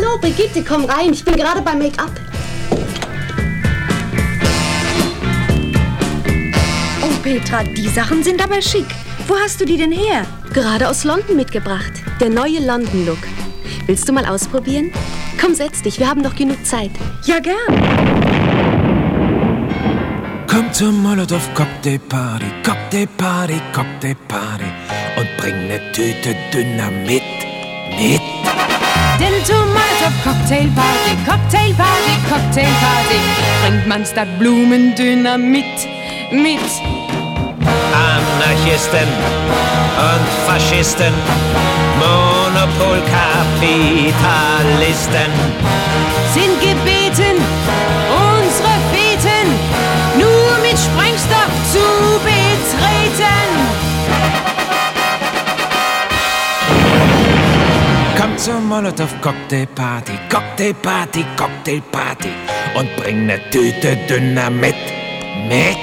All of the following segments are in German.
Hallo, Brigitte, komm rein. Ich bin gerade beim Make-up. Oh, Petra, die Sachen sind aber schick. Wo hast du die denn her? Gerade aus London mitgebracht. Der neue London-Look. Willst du mal ausprobieren? Komm, setz dich. Wir haben noch genug Zeit. Ja, gern. Komm zur Molotow Cocktail Party, Cocktail Party, Cocktail Party und bring ne Tüte Dynamit mit. Denn zur Molotov Cocktail Party, Cocktail Party, Cocktail Party bringt man statt Blumendynamit mit. Anarchisten und Faschisten, Monopolkapitalisten. Molotow Cocktail Party, Cocktail Party, Cocktail Party und bring ne Tüte Dynamit mit.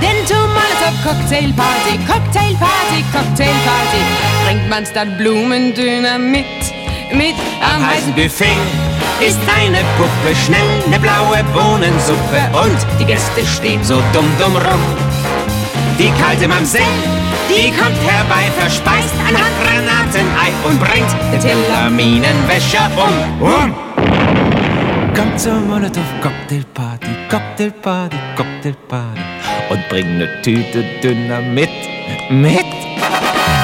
Denn zur Molotov Cocktail Party, Cocktail Party, Cocktail Party bringt man statt Blumendynamit mit? Am heißen Buffet ist eine Puppe schnell ne blaue Bohnensuppe. Und die Gäste stehen so dumm dumm rum. Die kalte Mamsell, die kommt herbei, verspeist ein Handgranatenei und bringt den Telaminenwäscher um. um. Komm zur Molotow Cocktail Party, Cocktail Party, Cocktail Party und bring ne Tüte Dynamit mit.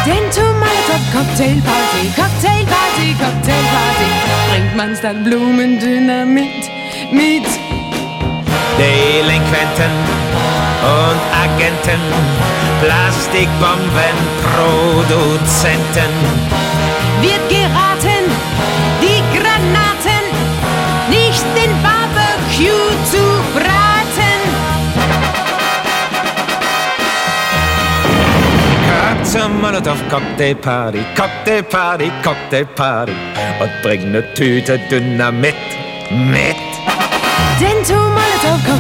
Denn zur Molotov Cocktail Party, Cocktail Party, Cocktail Party bringt man statt Blumendynamit mit. Delinquenten und Agenten, Plastikbombenproduzenten. Wird geraten, die Granaten nicht in Barbecue zu braten. Komm zur Molotow Cocktail Party, Cocktail Party, Cocktail Party und bring ne Tüte Dynamit mit. Denn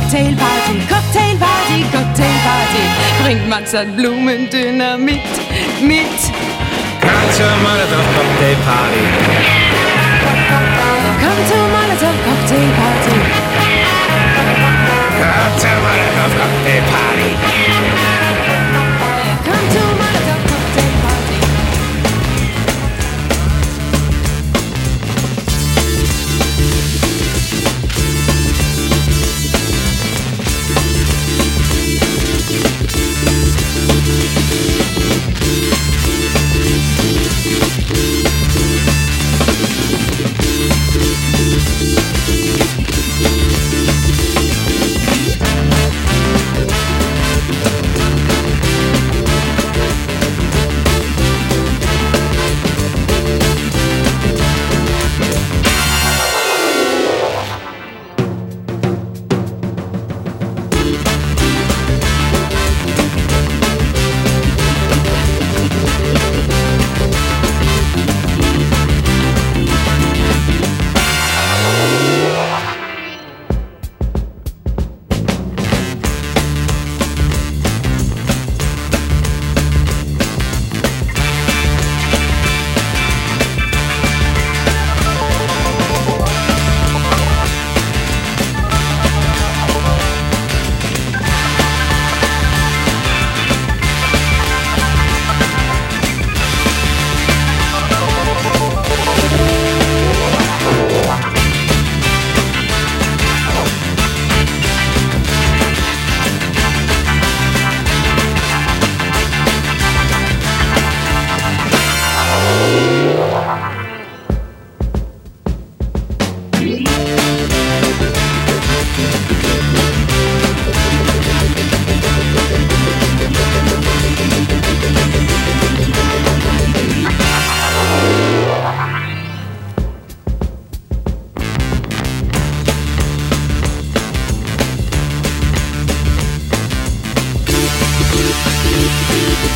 zur Molotov Cocktail Party, Cocktail Party, Cocktail Party bringt man statt Blumendynamit mit. Komm zur Molotow Cocktail Party. Komm zur Molotov Cocktail Party. Komm zur Molotow Cocktail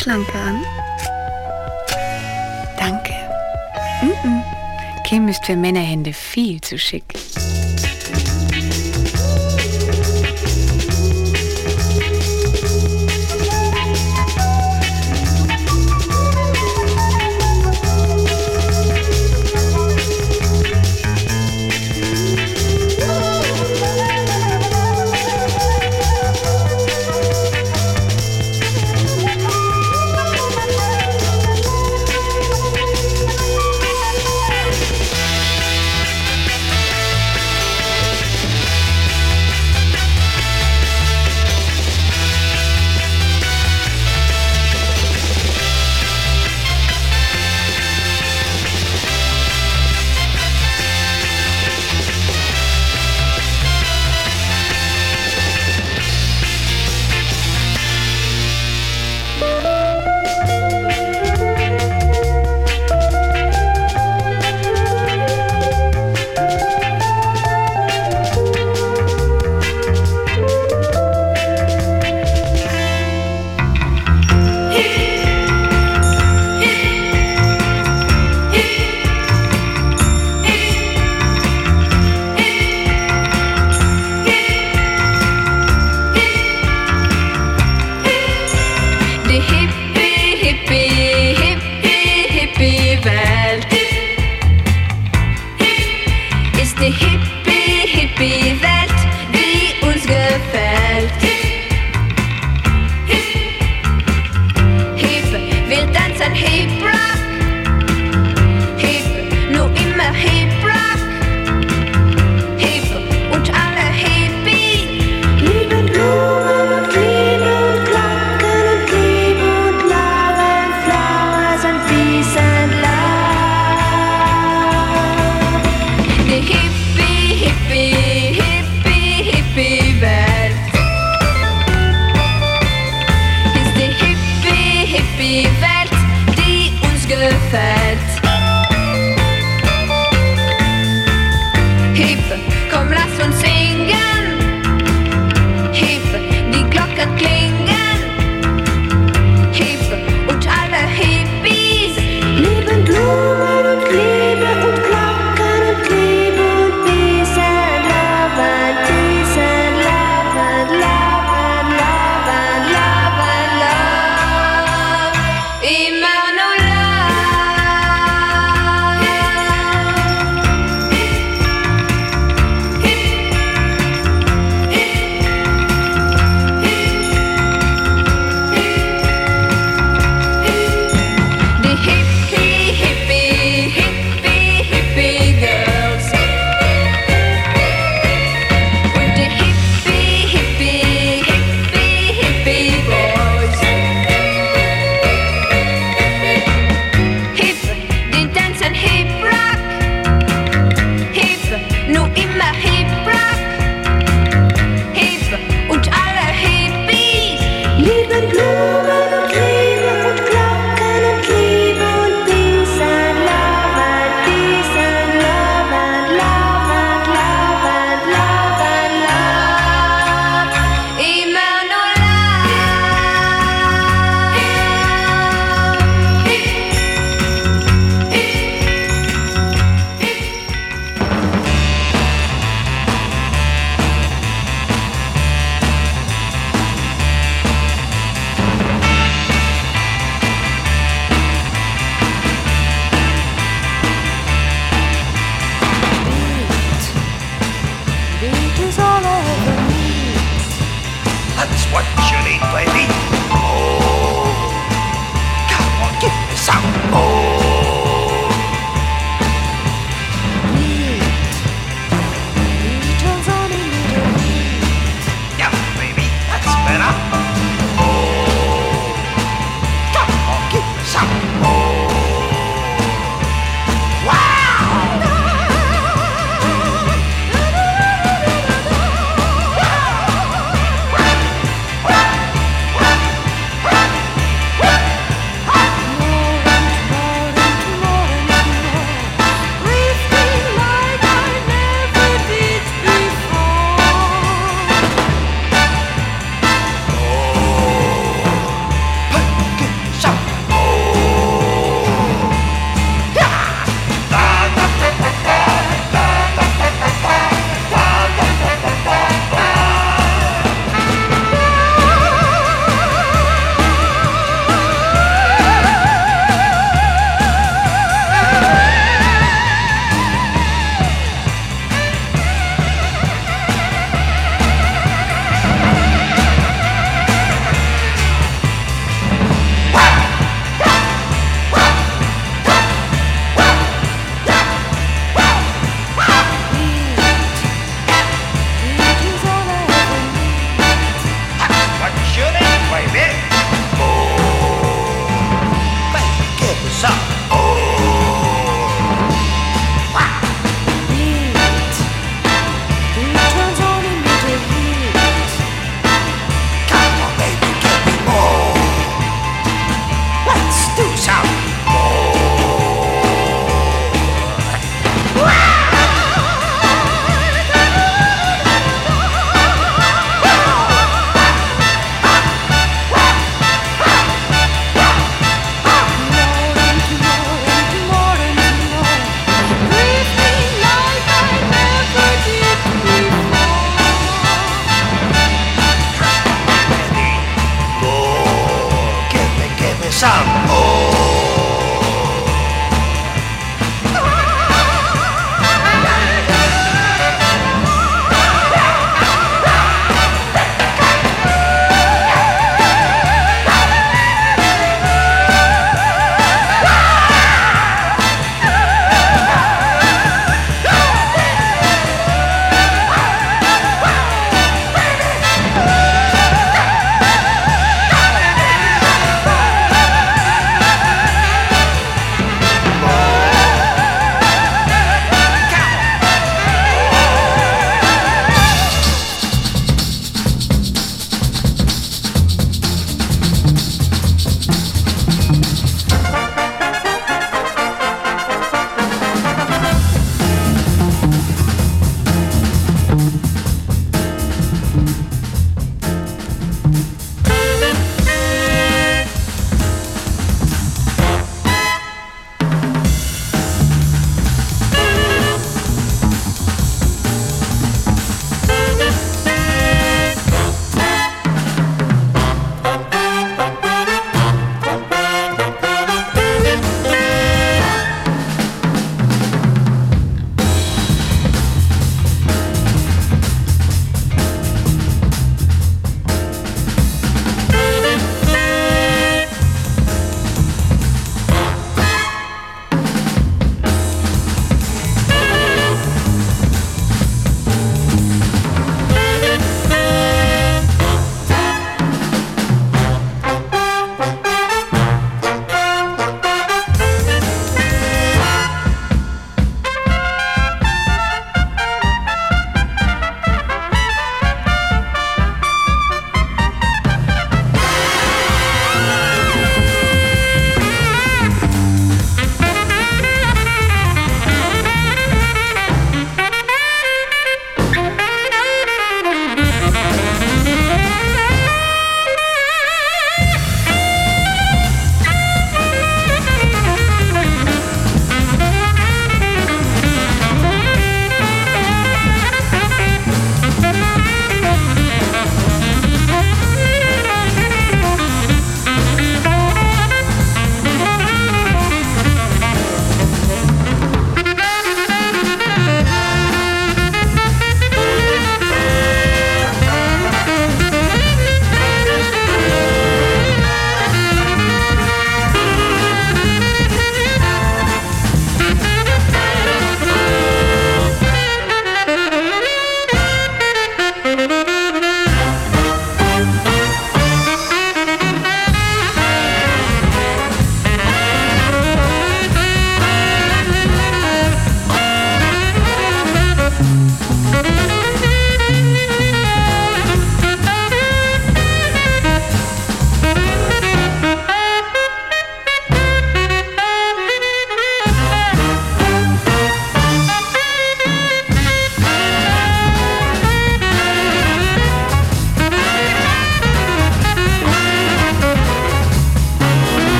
Schlanke an? Danke. Mm -mm. Kim ist für Männerhände viel zu schick.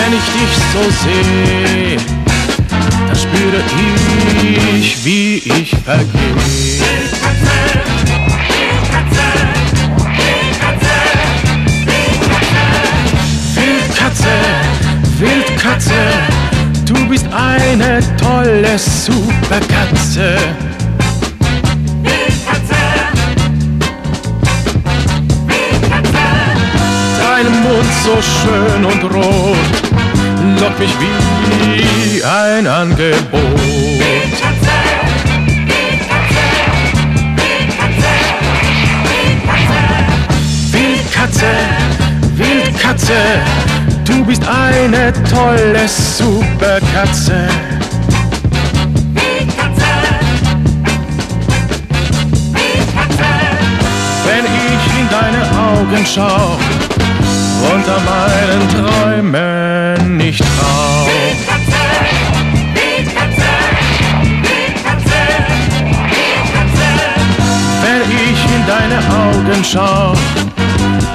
Wenn ich dich so sehe, dann spüre ich wie ich vergeh. Wildkatze, Wildkatze, du bist eine tolle Superkatze. Dein Mund so schön und rot, lockt mich wie ein Angebot. Wildkatze, Wildkatze, du bist eine tolle Superkatze. Wenn ich in deine Augen schau an meinen Träumen nicht trau. Wenn ich in deine Augen schau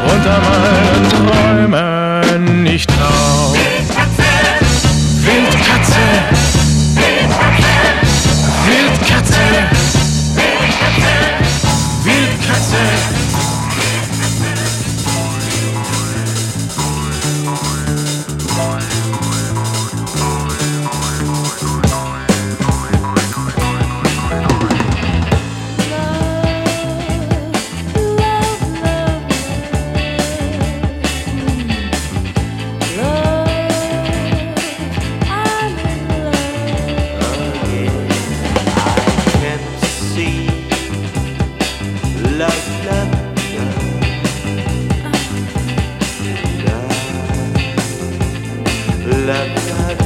und an meinen Träumen nicht trau. Wildkatze, da da da